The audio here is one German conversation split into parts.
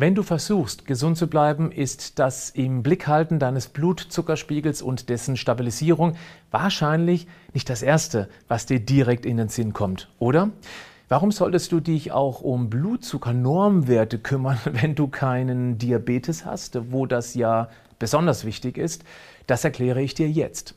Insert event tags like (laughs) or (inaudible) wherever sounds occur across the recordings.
Wenn du versuchst, gesund zu bleiben, ist das im Blickhalten deines Blutzuckerspiegels und dessen Stabilisierung wahrscheinlich nicht das Erste, was dir direkt in den Sinn kommt, oder? Warum solltest du dich auch um Blutzuckernormwerte kümmern, (laughs) wenn du keinen Diabetes hast, wo das ja besonders wichtig ist? Das erkläre ich dir jetzt.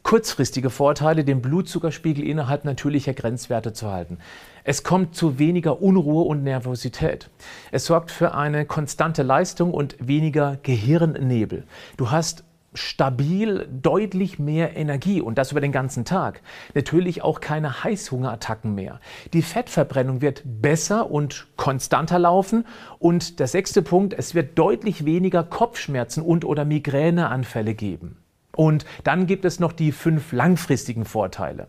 kurzfristige Vorteile, den Blutzuckerspiegel innerhalb natürlicher Grenzwerte zu halten. Es kommt zu weniger Unruhe und Nervosität. Es sorgt für eine konstante Leistung und weniger Gehirnnebel. Du hast stabil deutlich mehr Energie und das über den ganzen Tag. Natürlich auch keine Heißhungerattacken mehr. Die Fettverbrennung wird besser und konstanter laufen und der sechste Punkt, es wird deutlich weniger Kopfschmerzen und oder Migräneanfälle geben. Und dann gibt es noch die fünf langfristigen Vorteile.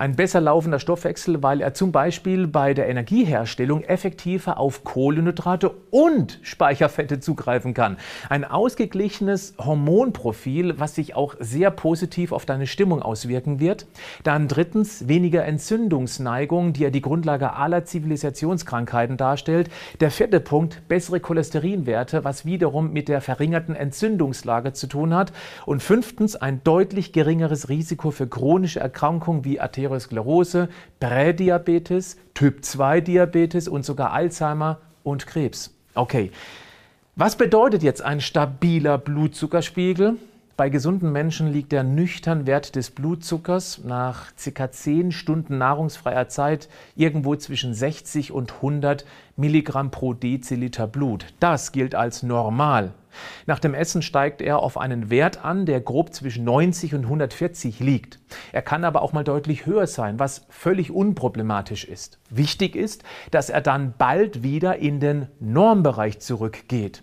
Ein besser laufender Stoffwechsel, weil er zum Beispiel bei der Energieherstellung effektiver auf Kohlenhydrate und Speicherfette zugreifen kann. Ein ausgeglichenes Hormonprofil, was sich auch sehr positiv auf deine Stimmung auswirken wird. Dann drittens weniger Entzündungsneigung, die ja die Grundlage aller Zivilisationskrankheiten darstellt. Der vierte Punkt, bessere Cholesterinwerte, was wiederum mit der verringerten Entzündungslage zu tun hat. Und fünftens ein deutlich geringeres Risiko für chronische Erkrankungen wie Arteriosklerose, Prädiabetes, Typ-2-Diabetes und sogar Alzheimer und Krebs. Okay, was bedeutet jetzt ein stabiler Blutzuckerspiegel? Bei gesunden Menschen liegt der nüchtern Wert des Blutzuckers nach ca. 10 Stunden nahrungsfreier Zeit irgendwo zwischen 60 und 100 Milligramm pro Deziliter Blut. Das gilt als normal. Nach dem Essen steigt er auf einen Wert an, der grob zwischen 90 und 140 liegt. Er kann aber auch mal deutlich höher sein, was völlig unproblematisch ist. Wichtig ist, dass er dann bald wieder in den Normbereich zurückgeht.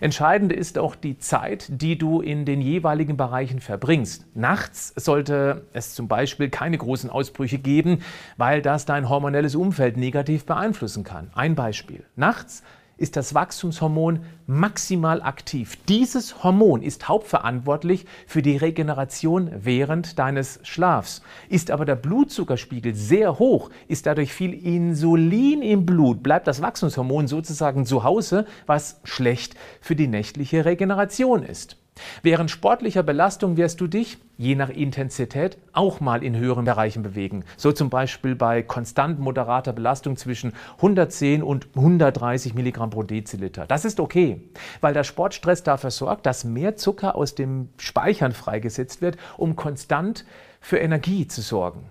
Entscheidend ist auch die Zeit, die du in den jeweiligen Bereichen verbringst. Nachts sollte es zum Beispiel keine großen Ausbrüche geben, weil das dein hormonelles Umfeld negativ beeinflussen kann. Ein Beispiel. Nachts ist das Wachstumshormon maximal aktiv. Dieses Hormon ist hauptverantwortlich für die Regeneration während deines Schlafs. Ist aber der Blutzuckerspiegel sehr hoch, ist dadurch viel Insulin im Blut, bleibt das Wachstumshormon sozusagen zu Hause, was schlecht für die nächtliche Regeneration ist. Während sportlicher Belastung wirst du dich, je nach Intensität, auch mal in höheren Bereichen bewegen. So zum Beispiel bei konstant moderater Belastung zwischen 110 und 130 Milligramm pro Deziliter. Das ist okay, weil der Sportstress dafür sorgt, dass mehr Zucker aus dem Speichern freigesetzt wird, um konstant für Energie zu sorgen.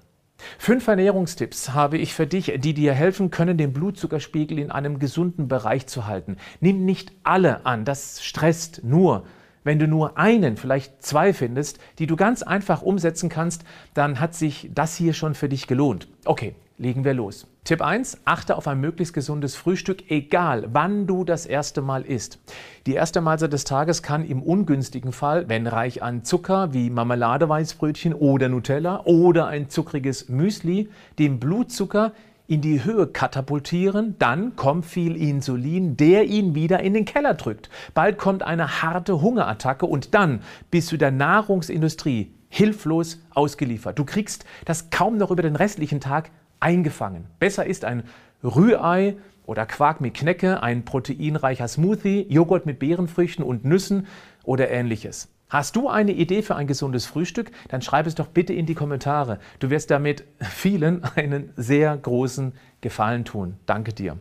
Fünf Ernährungstipps habe ich für dich, die dir helfen können, den Blutzuckerspiegel in einem gesunden Bereich zu halten. Nimm nicht alle an, das stresst nur. Wenn du nur einen, vielleicht zwei findest, die du ganz einfach umsetzen kannst, dann hat sich das hier schon für dich gelohnt. Okay, legen wir los. Tipp 1, achte auf ein möglichst gesundes Frühstück, egal wann du das erste Mal isst. Die erste Mahlzeit des Tages kann im ungünstigen Fall, wenn reich an Zucker wie Marmeladeweißbrötchen oder Nutella oder ein zuckriges Müsli, dem Blutzucker in die Höhe katapultieren, dann kommt viel Insulin, der ihn wieder in den Keller drückt. Bald kommt eine harte Hungerattacke und dann bist du der Nahrungsindustrie hilflos ausgeliefert. Du kriegst das kaum noch über den restlichen Tag eingefangen. Besser ist ein Rührei oder Quark mit Knecke, ein proteinreicher Smoothie, Joghurt mit Beerenfrüchten und Nüssen oder ähnliches. Hast du eine Idee für ein gesundes Frühstück? Dann schreib es doch bitte in die Kommentare. Du wirst damit vielen einen sehr großen Gefallen tun. Danke dir.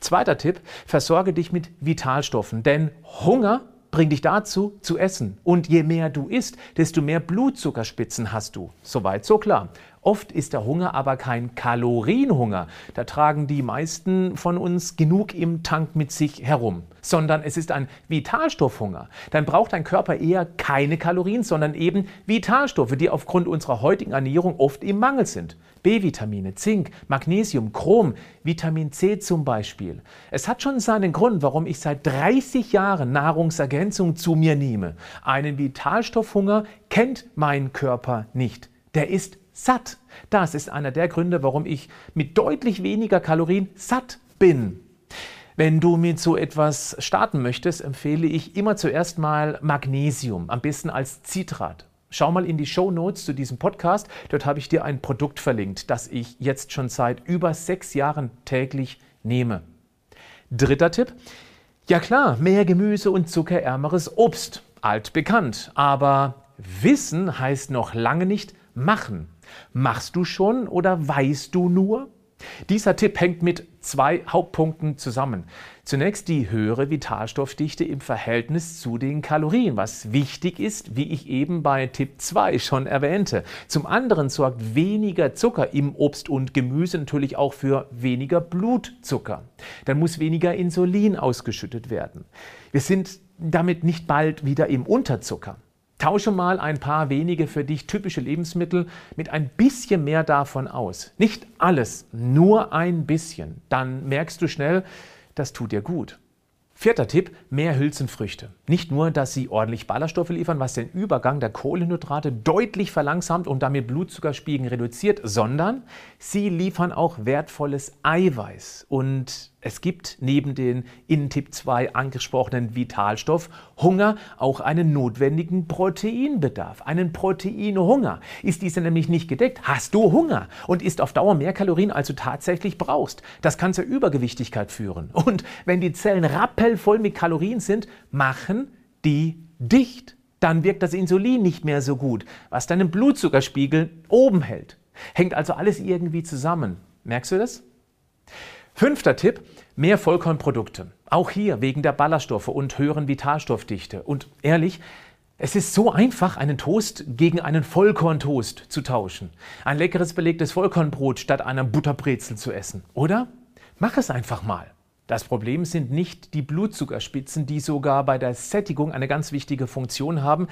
Zweiter Tipp, versorge dich mit Vitalstoffen, denn Hunger bringt dich dazu, zu essen. Und je mehr du isst, desto mehr Blutzuckerspitzen hast du. Soweit, so klar. Oft ist der Hunger aber kein Kalorienhunger. Da tragen die meisten von uns genug im Tank mit sich herum. Sondern es ist ein Vitalstoffhunger. Dann braucht dein Körper eher keine Kalorien, sondern eben Vitalstoffe, die aufgrund unserer heutigen Ernährung oft im Mangel sind. B-Vitamine, Zink, Magnesium, Chrom, Vitamin C zum Beispiel. Es hat schon seinen Grund, warum ich seit 30 Jahren Nahrungsergänzung zu mir nehme. Einen Vitalstoffhunger kennt mein Körper nicht. Der ist satt. Das ist einer der Gründe, warum ich mit deutlich weniger Kalorien satt bin. Wenn du mit so etwas starten möchtest, empfehle ich immer zuerst mal Magnesium, am besten als Zitrat. Schau mal in die Show Notes zu diesem Podcast. Dort habe ich dir ein Produkt verlinkt, das ich jetzt schon seit über sechs Jahren täglich nehme. Dritter Tipp. Ja klar, mehr Gemüse und zuckerärmeres Obst. Altbekannt. Aber Wissen heißt noch lange nicht machen. Machst du schon oder weißt du nur? Dieser Tipp hängt mit zwei Hauptpunkten zusammen. Zunächst die höhere Vitalstoffdichte im Verhältnis zu den Kalorien, was wichtig ist, wie ich eben bei Tipp 2 schon erwähnte. Zum anderen sorgt weniger Zucker im Obst und Gemüse natürlich auch für weniger Blutzucker. Dann muss weniger Insulin ausgeschüttet werden. Wir sind damit nicht bald wieder im Unterzucker. Tausche mal ein paar wenige für dich typische Lebensmittel mit ein bisschen mehr davon aus. Nicht alles, nur ein bisschen. Dann merkst du schnell, das tut dir gut. Vierter Tipp, mehr Hülsenfrüchte. Nicht nur, dass sie ordentlich Ballaststoffe liefern, was den Übergang der Kohlenhydrate deutlich verlangsamt und damit Blutzuckerspiegel reduziert, sondern sie liefern auch wertvolles Eiweiß. Und es gibt neben den in Tipp 2 angesprochenen Vitalstoff Hunger auch einen notwendigen Proteinbedarf, einen Proteinhunger. Ist dieser nämlich nicht gedeckt, hast du Hunger und isst auf Dauer mehr Kalorien, als du tatsächlich brauchst. Das kann zur Übergewichtigkeit führen. Und wenn die Zellen rappelvoll mit Kalorien sind, machen die dicht. Dann wirkt das Insulin nicht mehr so gut, was deinen Blutzuckerspiegel oben hält. Hängt also alles irgendwie zusammen. Merkst du das? Fünfter Tipp, mehr Vollkornprodukte. Auch hier wegen der Ballaststoffe und höheren Vitalstoffdichte. Und ehrlich, es ist so einfach, einen Toast gegen einen Vollkorntoast zu tauschen. Ein leckeres belegtes Vollkornbrot statt einer Butterbrezel zu essen, oder? Mach es einfach mal. Das Problem sind nicht die Blutzuckerspitzen, die sogar bei der Sättigung eine ganz wichtige Funktion haben.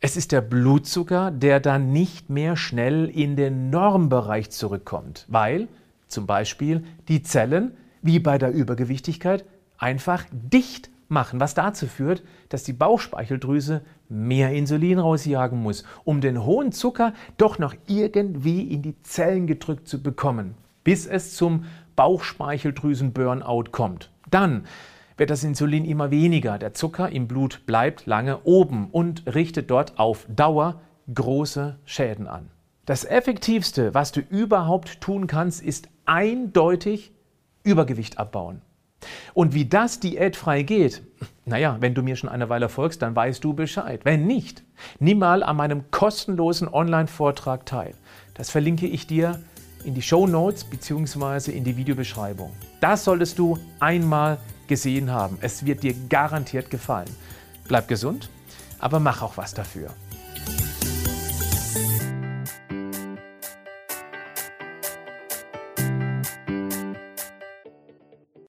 Es ist der Blutzucker, der dann nicht mehr schnell in den Normbereich zurückkommt, weil zum Beispiel die Zellen, wie bei der Übergewichtigkeit, einfach dicht machen, was dazu führt, dass die Bauchspeicheldrüse mehr Insulin rausjagen muss, um den hohen Zucker doch noch irgendwie in die Zellen gedrückt zu bekommen, bis es zum Bauchspeicheldrüsen-Burnout kommt. Dann wird das Insulin immer weniger, der Zucker im Blut bleibt lange oben und richtet dort auf Dauer große Schäden an. Das Effektivste, was du überhaupt tun kannst, ist eindeutig Übergewicht abbauen. Und wie das diätfrei geht, naja, wenn du mir schon eine Weile folgst, dann weißt du Bescheid. Wenn nicht, nimm mal an meinem kostenlosen Online-Vortrag teil. Das verlinke ich dir in die Show Notes bzw. in die Videobeschreibung. Das solltest du einmal gesehen haben. Es wird dir garantiert gefallen. Bleib gesund, aber mach auch was dafür.